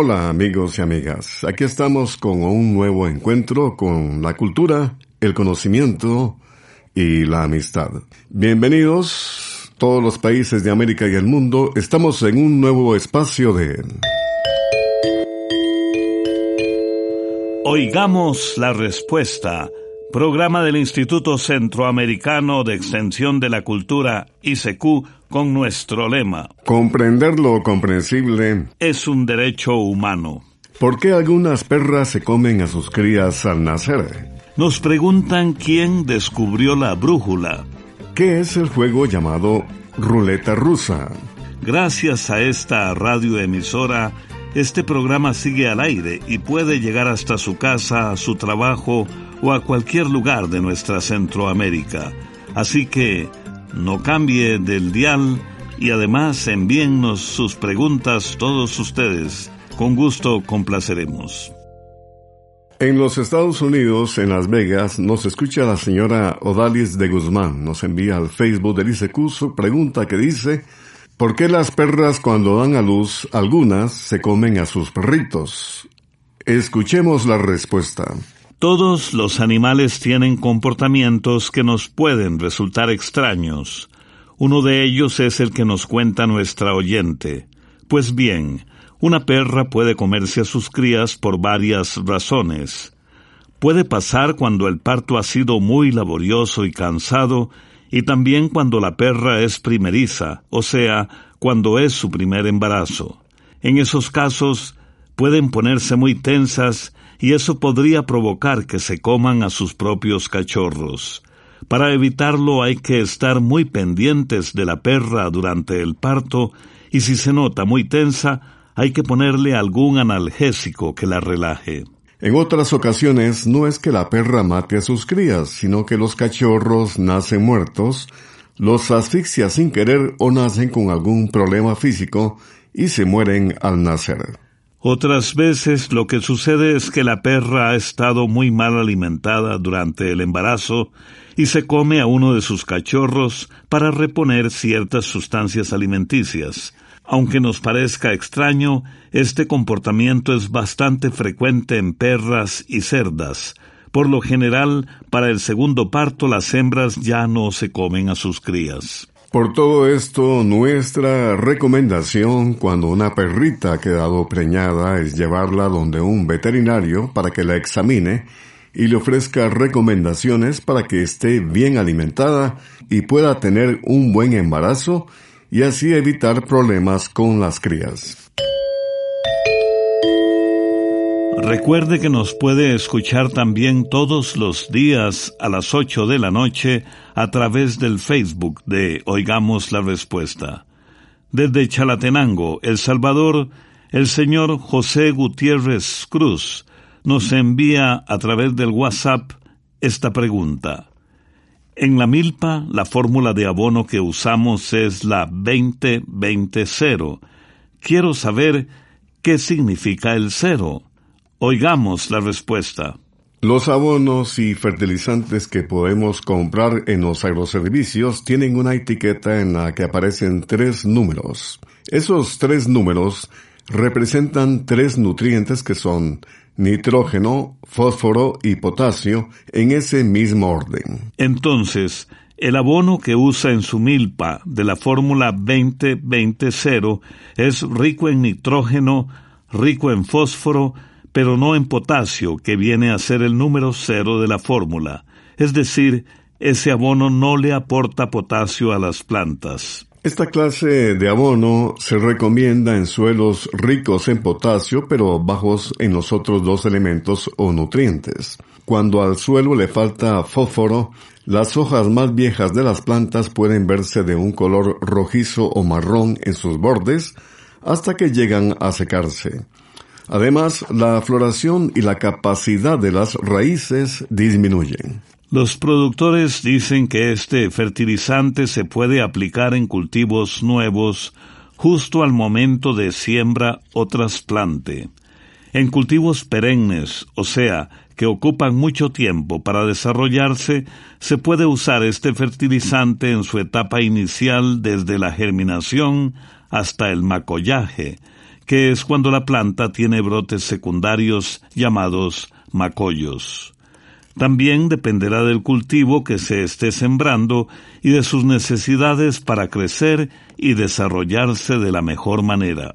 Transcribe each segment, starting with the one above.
Hola amigos y amigas, aquí estamos con un nuevo encuentro con la cultura, el conocimiento y la amistad. Bienvenidos todos los países de América y el mundo, estamos en un nuevo espacio de... Oigamos la respuesta Programa del Instituto Centroamericano de Extensión de la Cultura, ICQ, con nuestro lema. Comprender lo comprensible es un derecho humano. ¿Por qué algunas perras se comen a sus crías al nacer? Nos preguntan quién descubrió la brújula. ¿Qué es el juego llamado ruleta rusa? Gracias a esta radioemisora, este programa sigue al aire y puede llegar hasta su casa, su trabajo, o a cualquier lugar de nuestra Centroamérica. Así que no cambie del dial y además envíennos sus preguntas todos ustedes. Con gusto complaceremos. En los Estados Unidos, en Las Vegas, nos escucha la señora Odalis de Guzmán. Nos envía al Facebook del ICQ su pregunta que dice, ¿por qué las perras cuando dan a luz, algunas se comen a sus perritos? Escuchemos la respuesta. Todos los animales tienen comportamientos que nos pueden resultar extraños. Uno de ellos es el que nos cuenta nuestra oyente. Pues bien, una perra puede comerse a sus crías por varias razones. Puede pasar cuando el parto ha sido muy laborioso y cansado, y también cuando la perra es primeriza, o sea, cuando es su primer embarazo. En esos casos pueden ponerse muy tensas y eso podría provocar que se coman a sus propios cachorros. Para evitarlo hay que estar muy pendientes de la perra durante el parto y si se nota muy tensa, hay que ponerle algún analgésico que la relaje. En otras ocasiones no es que la perra mate a sus crías, sino que los cachorros nacen muertos, los asfixia sin querer o nacen con algún problema físico y se mueren al nacer. Otras veces lo que sucede es que la perra ha estado muy mal alimentada durante el embarazo y se come a uno de sus cachorros para reponer ciertas sustancias alimenticias. Aunque nos parezca extraño, este comportamiento es bastante frecuente en perras y cerdas. Por lo general, para el segundo parto las hembras ya no se comen a sus crías. Por todo esto, nuestra recomendación cuando una perrita ha quedado preñada es llevarla donde un veterinario para que la examine y le ofrezca recomendaciones para que esté bien alimentada y pueda tener un buen embarazo y así evitar problemas con las crías. Recuerde que nos puede escuchar también todos los días a las 8 de la noche a través del Facebook de Oigamos la Respuesta. Desde Chalatenango, El Salvador, el señor José Gutiérrez Cruz nos envía a través del WhatsApp esta pregunta. En la milpa, la fórmula de abono que usamos es la 20-20-0. Quiero saber qué significa el cero. Oigamos la respuesta. Los abonos y fertilizantes que podemos comprar en los agroservicios tienen una etiqueta en la que aparecen tres números. Esos tres números representan tres nutrientes que son nitrógeno, fósforo y potasio en ese mismo orden. Entonces, El abono que usa en su milpa de la fórmula 20-20-0 es rico en nitrógeno, rico en fósforo, pero no en potasio, que viene a ser el número cero de la fórmula. Es decir, ese abono no le aporta potasio a las plantas. Esta clase de abono se recomienda en suelos ricos en potasio pero bajos en los otros dos elementos o nutrientes. Cuando al suelo le falta fósforo, las hojas más viejas de las plantas pueden verse de un color rojizo o marrón en sus bordes hasta que llegan a secarse. Además, la floración y la capacidad de las raíces disminuyen. Los productores dicen que este fertilizante se puede aplicar en cultivos nuevos justo al momento de siembra o trasplante. En cultivos perennes, o sea, que ocupan mucho tiempo para desarrollarse, se puede usar este fertilizante en su etapa inicial desde la germinación hasta el macollaje, que es cuando la planta tiene brotes secundarios llamados macollos. También dependerá del cultivo que se esté sembrando y de sus necesidades para crecer y desarrollarse de la mejor manera.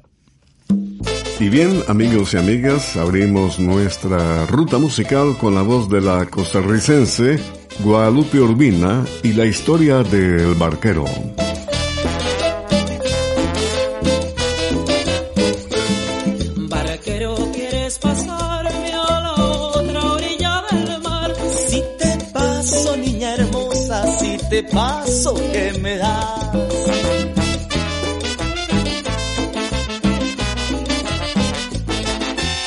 Y bien, amigos y amigas, abrimos nuestra ruta musical con la voz de la costarricense Guadalupe Urbina y la historia del barquero. Paso que me das.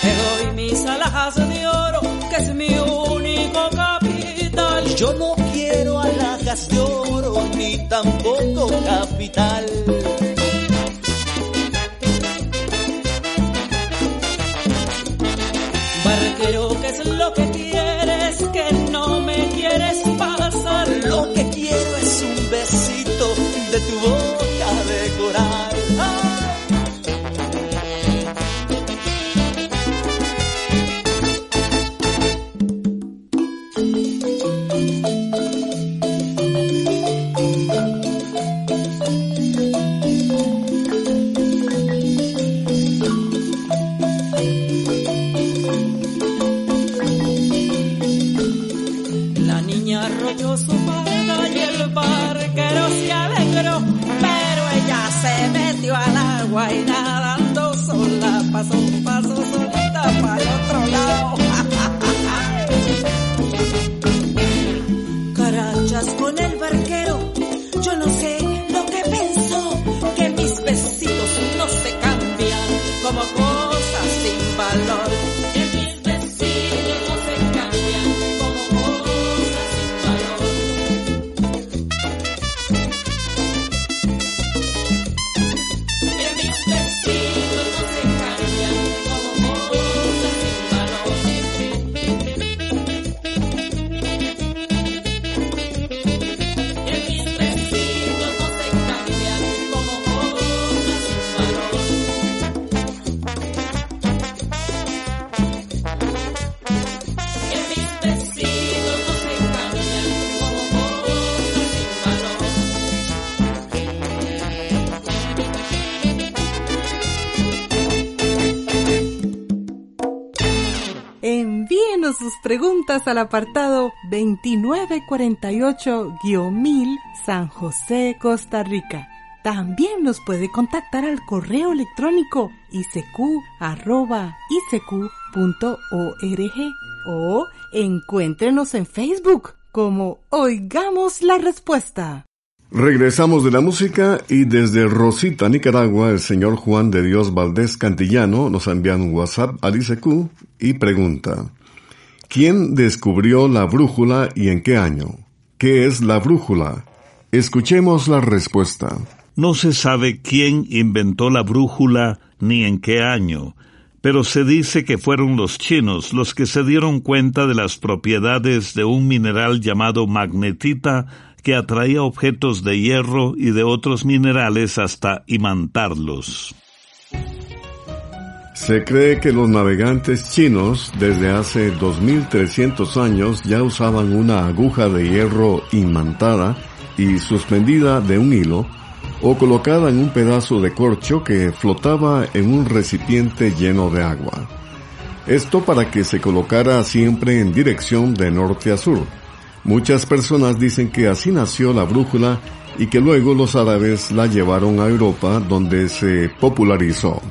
Te doy mis alhajas de oro, que es mi único capital. Yo no quiero alhajas de oro, ni tampoco capital. Preguntas al apartado 2948-1000 San José, Costa Rica. También nos puede contactar al correo electrónico isq.org o encuéntrenos en Facebook como Oigamos la Respuesta. Regresamos de la música y desde Rosita, Nicaragua, el señor Juan de Dios Valdés Cantillano nos envía un WhatsApp al ICQ y pregunta ¿Quién descubrió la brújula y en qué año? ¿Qué es la brújula? Escuchemos la respuesta. No se sabe quién inventó la brújula ni en qué año, pero se dice que fueron los chinos los que se dieron cuenta de las propiedades de un mineral llamado magnetita que atraía objetos de hierro y de otros minerales hasta imantarlos. Se cree que los navegantes chinos desde hace 2300 años ya usaban una aguja de hierro imantada y suspendida de un hilo o colocada en un pedazo de corcho que flotaba en un recipiente lleno de agua. Esto para que se colocara siempre en dirección de norte a sur. Muchas personas dicen que así nació la brújula y que luego los árabes la llevaron a Europa donde se popularizó.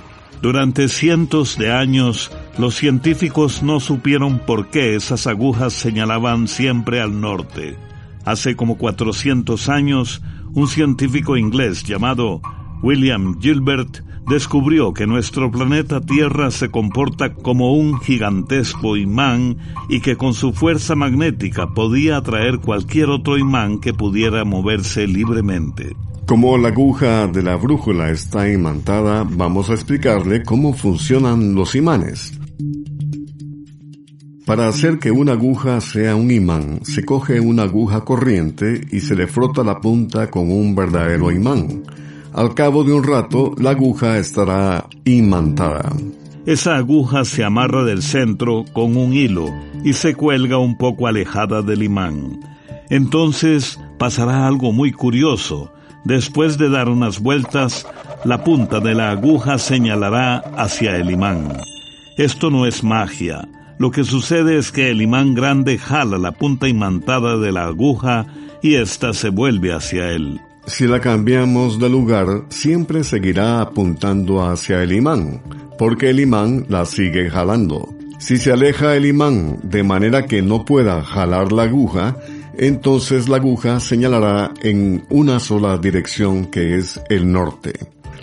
Durante cientos de años, los científicos no supieron por qué esas agujas señalaban siempre al norte. Hace como 400 años, un científico inglés llamado William Gilbert descubrió que nuestro planeta Tierra se comporta como un gigantesco imán y que con su fuerza magnética podía atraer cualquier otro imán que pudiera moverse libremente. Como la aguja de la brújula está imantada, vamos a explicarle cómo funcionan los imanes. Para hacer que una aguja sea un imán, se coge una aguja corriente y se le frota la punta con un verdadero imán. Al cabo de un rato, la aguja estará imantada. Esa aguja se amarra del centro con un hilo y se cuelga un poco alejada del imán. Entonces pasará algo muy curioso. Después de dar unas vueltas, la punta de la aguja señalará hacia el imán. Esto no es magia. Lo que sucede es que el imán grande jala la punta imantada de la aguja y ésta se vuelve hacia él. Si la cambiamos de lugar, siempre seguirá apuntando hacia el imán, porque el imán la sigue jalando. Si se aleja el imán de manera que no pueda jalar la aguja, entonces la aguja señalará en una sola dirección que es el norte.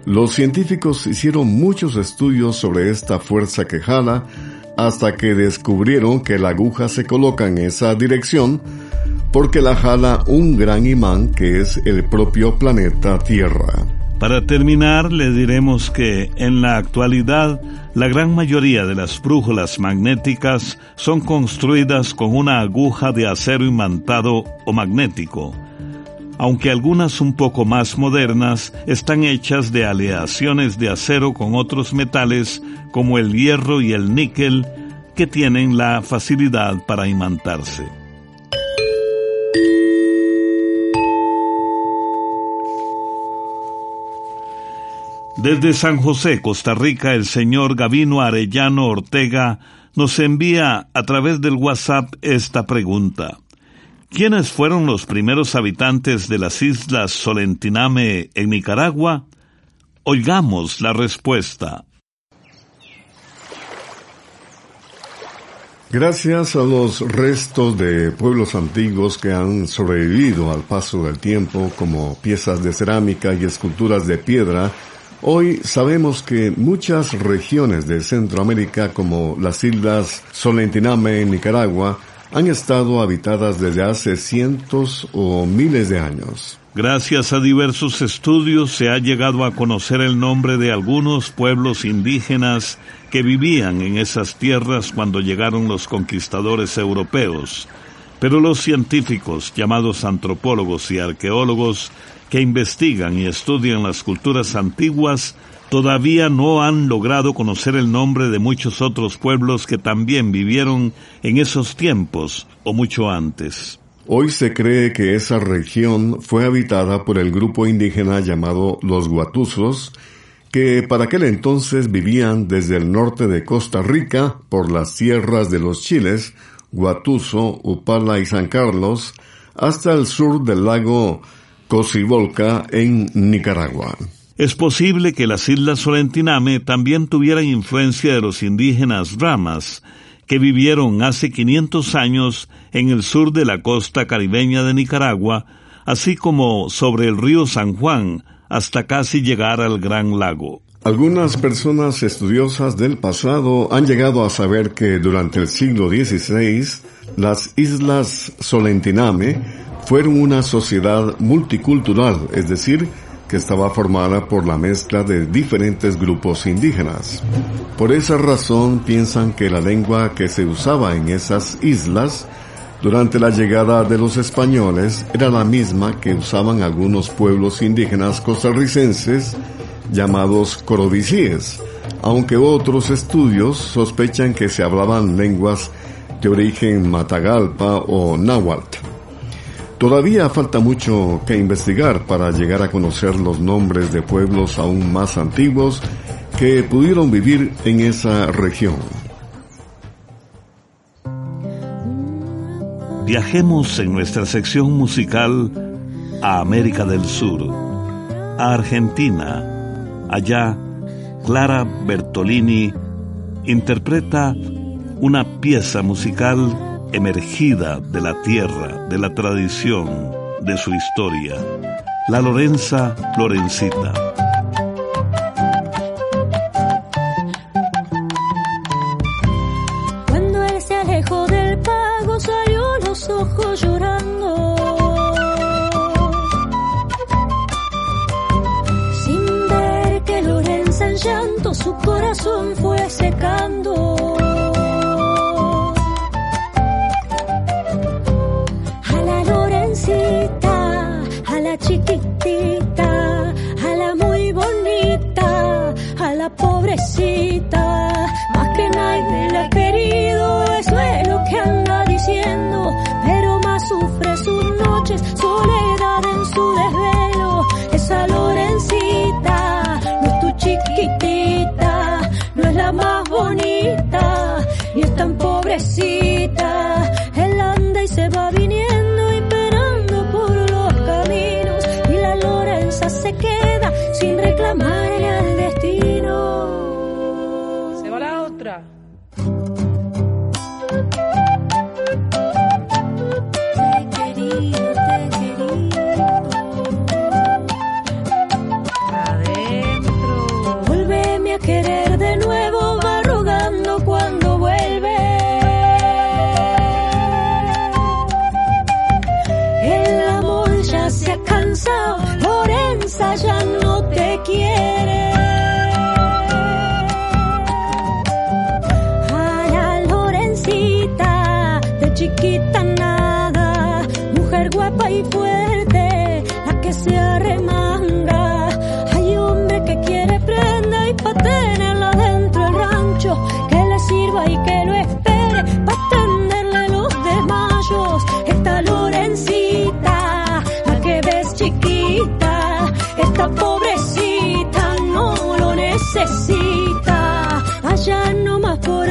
Los científicos hicieron muchos estudios sobre esta fuerza que jala hasta que descubrieron que la aguja se coloca en esa dirección porque la jala un gran imán que es el propio planeta Tierra. Para terminar, le diremos que en la actualidad la gran mayoría de las brújulas magnéticas son construidas con una aguja de acero imantado o magnético, aunque algunas un poco más modernas están hechas de aleaciones de acero con otros metales como el hierro y el níquel que tienen la facilidad para imantarse. Desde San José, Costa Rica, el señor Gavino Arellano Ortega nos envía a través del WhatsApp esta pregunta. ¿Quiénes fueron los primeros habitantes de las islas Solentiname en Nicaragua? Oigamos la respuesta. Gracias a los restos de pueblos antiguos que han sobrevivido al paso del tiempo como piezas de cerámica y esculturas de piedra, Hoy sabemos que muchas regiones de Centroamérica, como las islas Solentiname en Nicaragua, han estado habitadas desde hace cientos o miles de años. Gracias a diversos estudios se ha llegado a conocer el nombre de algunos pueblos indígenas que vivían en esas tierras cuando llegaron los conquistadores europeos. Pero los científicos, llamados antropólogos y arqueólogos, que investigan y estudian las culturas antiguas todavía no han logrado conocer el nombre de muchos otros pueblos que también vivieron en esos tiempos o mucho antes. Hoy se cree que esa región fue habitada por el grupo indígena llamado los Guatusos, que para aquel entonces vivían desde el norte de Costa Rica por las tierras de los Chiles, Guatuso, Upala y San Carlos, hasta el sur del lago Cocibolca en Nicaragua. Es posible que las islas Solentiname también tuvieran influencia de los indígenas ramas, que vivieron hace 500 años en el sur de la costa caribeña de Nicaragua, así como sobre el río San Juan, hasta casi llegar al Gran Lago. Algunas personas estudiosas del pasado han llegado a saber que durante el siglo XVI las islas Solentiname fueron una sociedad multicultural, es decir, que estaba formada por la mezcla de diferentes grupos indígenas. Por esa razón piensan que la lengua que se usaba en esas islas durante la llegada de los españoles era la misma que usaban algunos pueblos indígenas costarricenses llamados corodicíes, aunque otros estudios sospechan que se hablaban lenguas de origen matagalpa o náhuatl. Todavía falta mucho que investigar para llegar a conocer los nombres de pueblos aún más antiguos que pudieron vivir en esa región. Viajemos en nuestra sección musical a América del Sur, a Argentina. Allá, Clara Bertolini interpreta una pieza musical emergida de la tierra, de la tradición, de su historia, la Lorenza Lorencita. Pobrecita, más que nadie la ha querido, eso es lo que anda diciendo, pero más sufre sus noches, soledad en su desvelo, esa Lorencita, no es tu chiquitita, no es la más bonita, ni es tan pobrecita, él anda y se va viniendo, esperando por los caminos, y la Lorenza se queda sin reclamarle te quiere. A la Lorencita, de chiquita nada, mujer guapa y fuerte,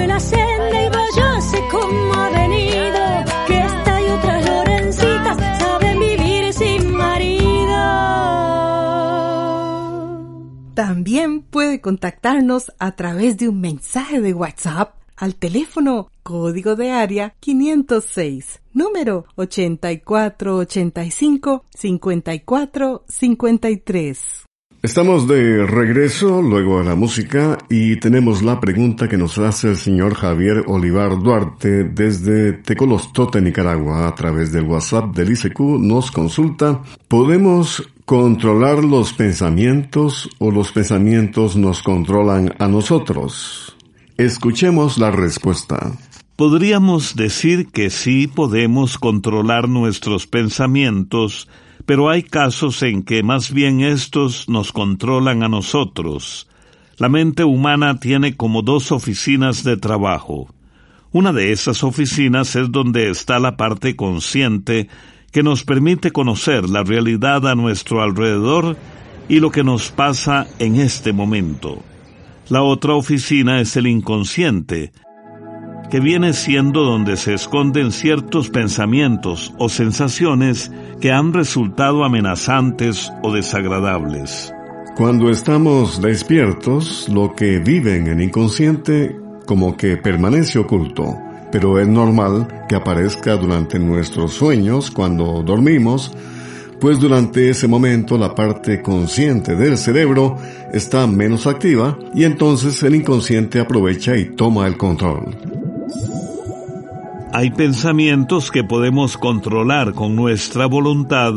la como ha venido. Que sin marido. También puede contactarnos a través de un mensaje de WhatsApp al teléfono código de área 506, número 8485-5453. Estamos de regreso luego de la música y tenemos la pregunta que nos hace el señor Javier Olivar Duarte desde Tecolostote, Nicaragua. A través del WhatsApp del ICQ nos consulta, ¿podemos controlar los pensamientos o los pensamientos nos controlan a nosotros? Escuchemos la respuesta. Podríamos decir que sí podemos controlar nuestros pensamientos, pero hay casos en que más bien estos nos controlan a nosotros. La mente humana tiene como dos oficinas de trabajo. Una de esas oficinas es donde está la parte consciente que nos permite conocer la realidad a nuestro alrededor y lo que nos pasa en este momento. La otra oficina es el inconsciente, que viene siendo donde se esconden ciertos pensamientos o sensaciones que han resultado amenazantes o desagradables. Cuando estamos despiertos, lo que vive en el inconsciente como que permanece oculto, pero es normal que aparezca durante nuestros sueños cuando dormimos, pues durante ese momento la parte consciente del cerebro está menos activa y entonces el inconsciente aprovecha y toma el control. Hay pensamientos que podemos controlar con nuestra voluntad,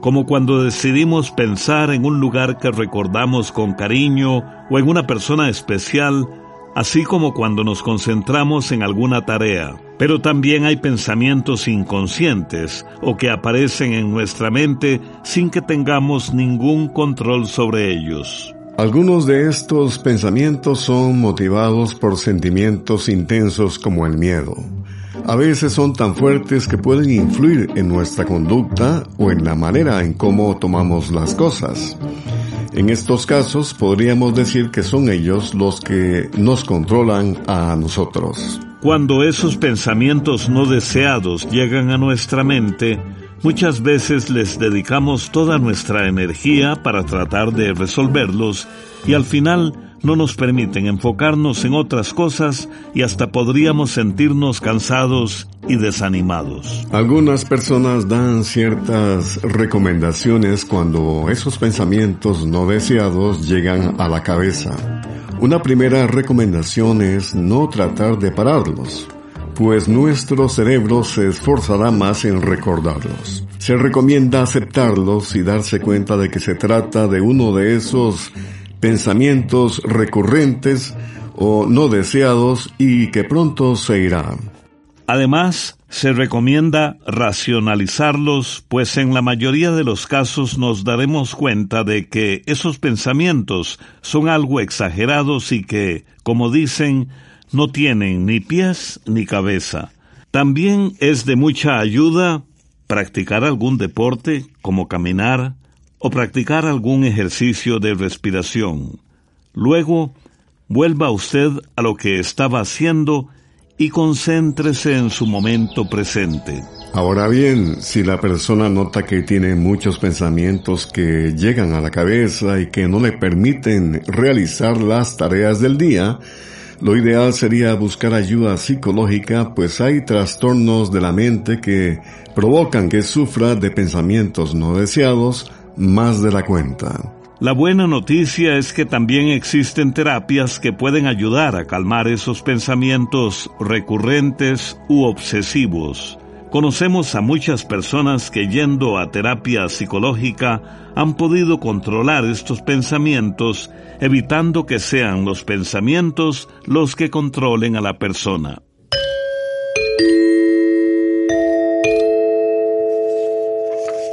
como cuando decidimos pensar en un lugar que recordamos con cariño o en una persona especial, así como cuando nos concentramos en alguna tarea. Pero también hay pensamientos inconscientes o que aparecen en nuestra mente sin que tengamos ningún control sobre ellos. Algunos de estos pensamientos son motivados por sentimientos intensos como el miedo. A veces son tan fuertes que pueden influir en nuestra conducta o en la manera en cómo tomamos las cosas. En estos casos podríamos decir que son ellos los que nos controlan a nosotros. Cuando esos pensamientos no deseados llegan a nuestra mente, muchas veces les dedicamos toda nuestra energía para tratar de resolverlos y al final no nos permiten enfocarnos en otras cosas y hasta podríamos sentirnos cansados y desanimados. Algunas personas dan ciertas recomendaciones cuando esos pensamientos no deseados llegan a la cabeza. Una primera recomendación es no tratar de pararlos, pues nuestro cerebro se esforzará más en recordarlos. Se recomienda aceptarlos y darse cuenta de que se trata de uno de esos pensamientos recurrentes o no deseados y que pronto se irán. Además, se recomienda racionalizarlos, pues en la mayoría de los casos nos daremos cuenta de que esos pensamientos son algo exagerados y que, como dicen, no tienen ni pies ni cabeza. También es de mucha ayuda practicar algún deporte como caminar, o practicar algún ejercicio de respiración. Luego, vuelva usted a lo que estaba haciendo y concéntrese en su momento presente. Ahora bien, si la persona nota que tiene muchos pensamientos que llegan a la cabeza y que no le permiten realizar las tareas del día, lo ideal sería buscar ayuda psicológica, pues hay trastornos de la mente que provocan que sufra de pensamientos no deseados, más de la cuenta. La buena noticia es que también existen terapias que pueden ayudar a calmar esos pensamientos recurrentes u obsesivos. Conocemos a muchas personas que yendo a terapia psicológica han podido controlar estos pensamientos, evitando que sean los pensamientos los que controlen a la persona.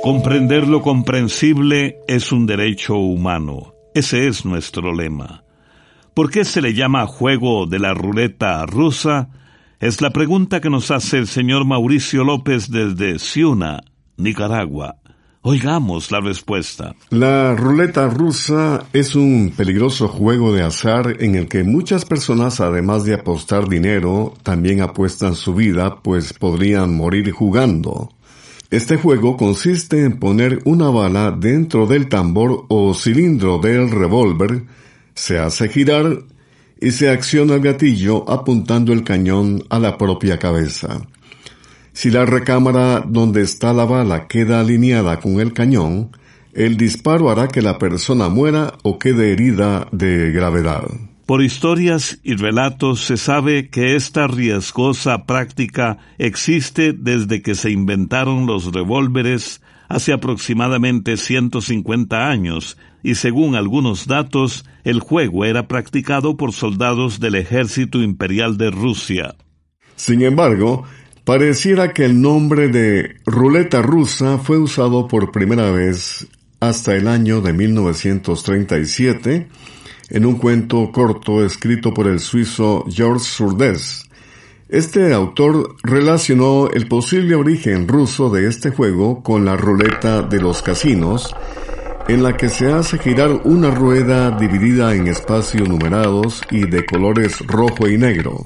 Comprender lo comprensible es un derecho humano. Ese es nuestro lema. ¿Por qué se le llama juego de la ruleta rusa? Es la pregunta que nos hace el señor Mauricio López desde Ciuna, Nicaragua. Oigamos la respuesta. La ruleta rusa es un peligroso juego de azar en el que muchas personas, además de apostar dinero, también apuestan su vida, pues podrían morir jugando. Este juego consiste en poner una bala dentro del tambor o cilindro del revólver, se hace girar y se acciona el gatillo apuntando el cañón a la propia cabeza. Si la recámara donde está la bala queda alineada con el cañón, el disparo hará que la persona muera o quede herida de gravedad. Por historias y relatos se sabe que esta riesgosa práctica existe desde que se inventaron los revólveres hace aproximadamente 150 años, y según algunos datos, el juego era practicado por soldados del ejército imperial de Rusia. Sin embargo, pareciera que el nombre de ruleta rusa fue usado por primera vez hasta el año de 1937 en un cuento corto escrito por el suizo Georges Surdez. Este autor relacionó el posible origen ruso de este juego con la ruleta de los casinos, en la que se hace girar una rueda dividida en espacios numerados y de colores rojo y negro.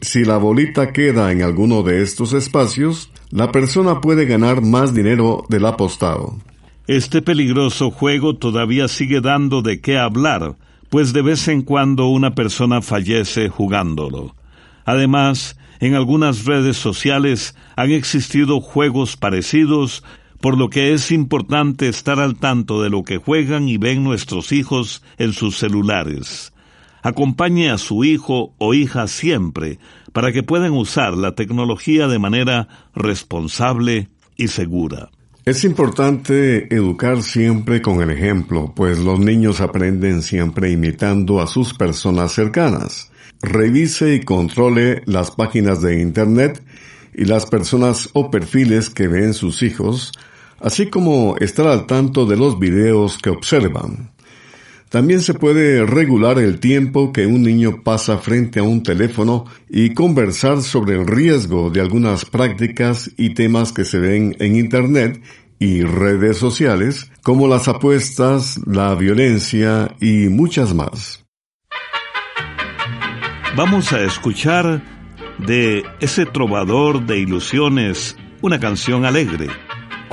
Si la bolita queda en alguno de estos espacios, la persona puede ganar más dinero del apostado. Este peligroso juego todavía sigue dando de qué hablar, pues de vez en cuando una persona fallece jugándolo. Además, en algunas redes sociales han existido juegos parecidos, por lo que es importante estar al tanto de lo que juegan y ven nuestros hijos en sus celulares. Acompañe a su hijo o hija siempre para que puedan usar la tecnología de manera responsable y segura. Es importante educar siempre con el ejemplo, pues los niños aprenden siempre imitando a sus personas cercanas. Revise y controle las páginas de Internet y las personas o perfiles que ven sus hijos, así como estar al tanto de los videos que observan. También se puede regular el tiempo que un niño pasa frente a un teléfono y conversar sobre el riesgo de algunas prácticas y temas que se ven en Internet y redes sociales, como las apuestas, la violencia y muchas más. Vamos a escuchar de ese trovador de ilusiones una canción alegre,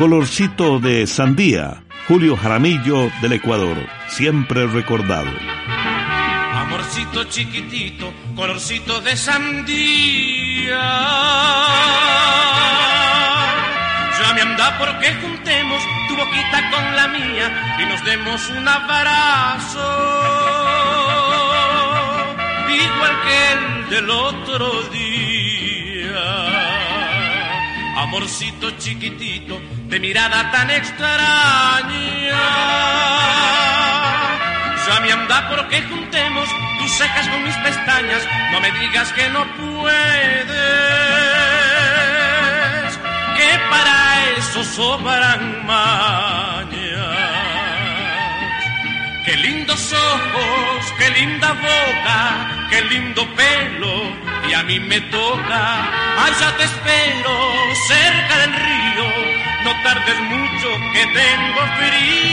Colorcito de Sandía, Julio Jaramillo del Ecuador, siempre recordado. Amorcito chiquitito, colorcito de sandía. Ya me anda porque juntemos tu boquita con la mía y nos demos un abrazo igual que el del otro día. Amorcito chiquitito, de mirada tan extraña. Ya me anda porque juntemos tus cejas con mis pestañas, no me digas que no puedes, que para eso sobran mañas. Qué lindos ojos, qué linda boca, qué lindo pelo, y a mí me toca. Ya te espero cerca del río, no tardes mucho que tengo frío.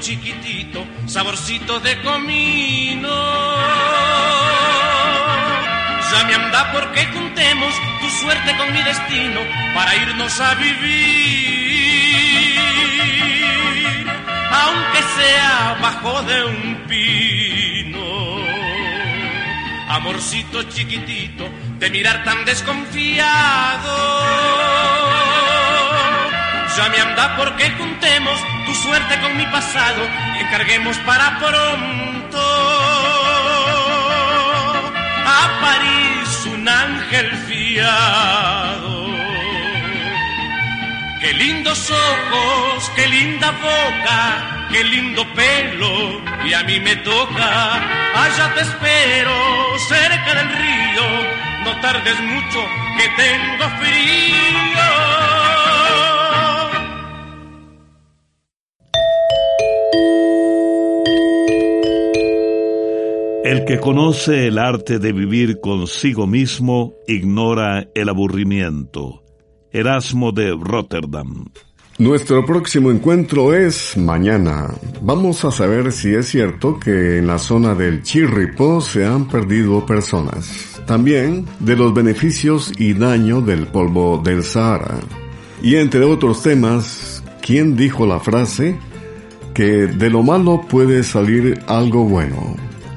chiquitito, saborcito de comino. Ya me anda porque suerte con mi destino para irnos a vivir, aunque sea bajo de un pino. Amorcito chiquitito, de mirar tan desconfiado ya me anda porque juntemos tu suerte con mi pasado y encarguemos para pronto a París ángel fiado. Qué lindos ojos, qué linda boca, qué lindo pelo, y a mí me toca, allá te espero, cerca del río, no tardes mucho, que tengo frío. El que conoce el arte de vivir consigo mismo ignora el aburrimiento. Erasmo de Rotterdam. Nuestro próximo encuentro es mañana. Vamos a saber si es cierto que en la zona del Chirripó se han perdido personas. También de los beneficios y daño del polvo del Sahara. Y entre otros temas, ¿quién dijo la frase que de lo malo puede salir algo bueno?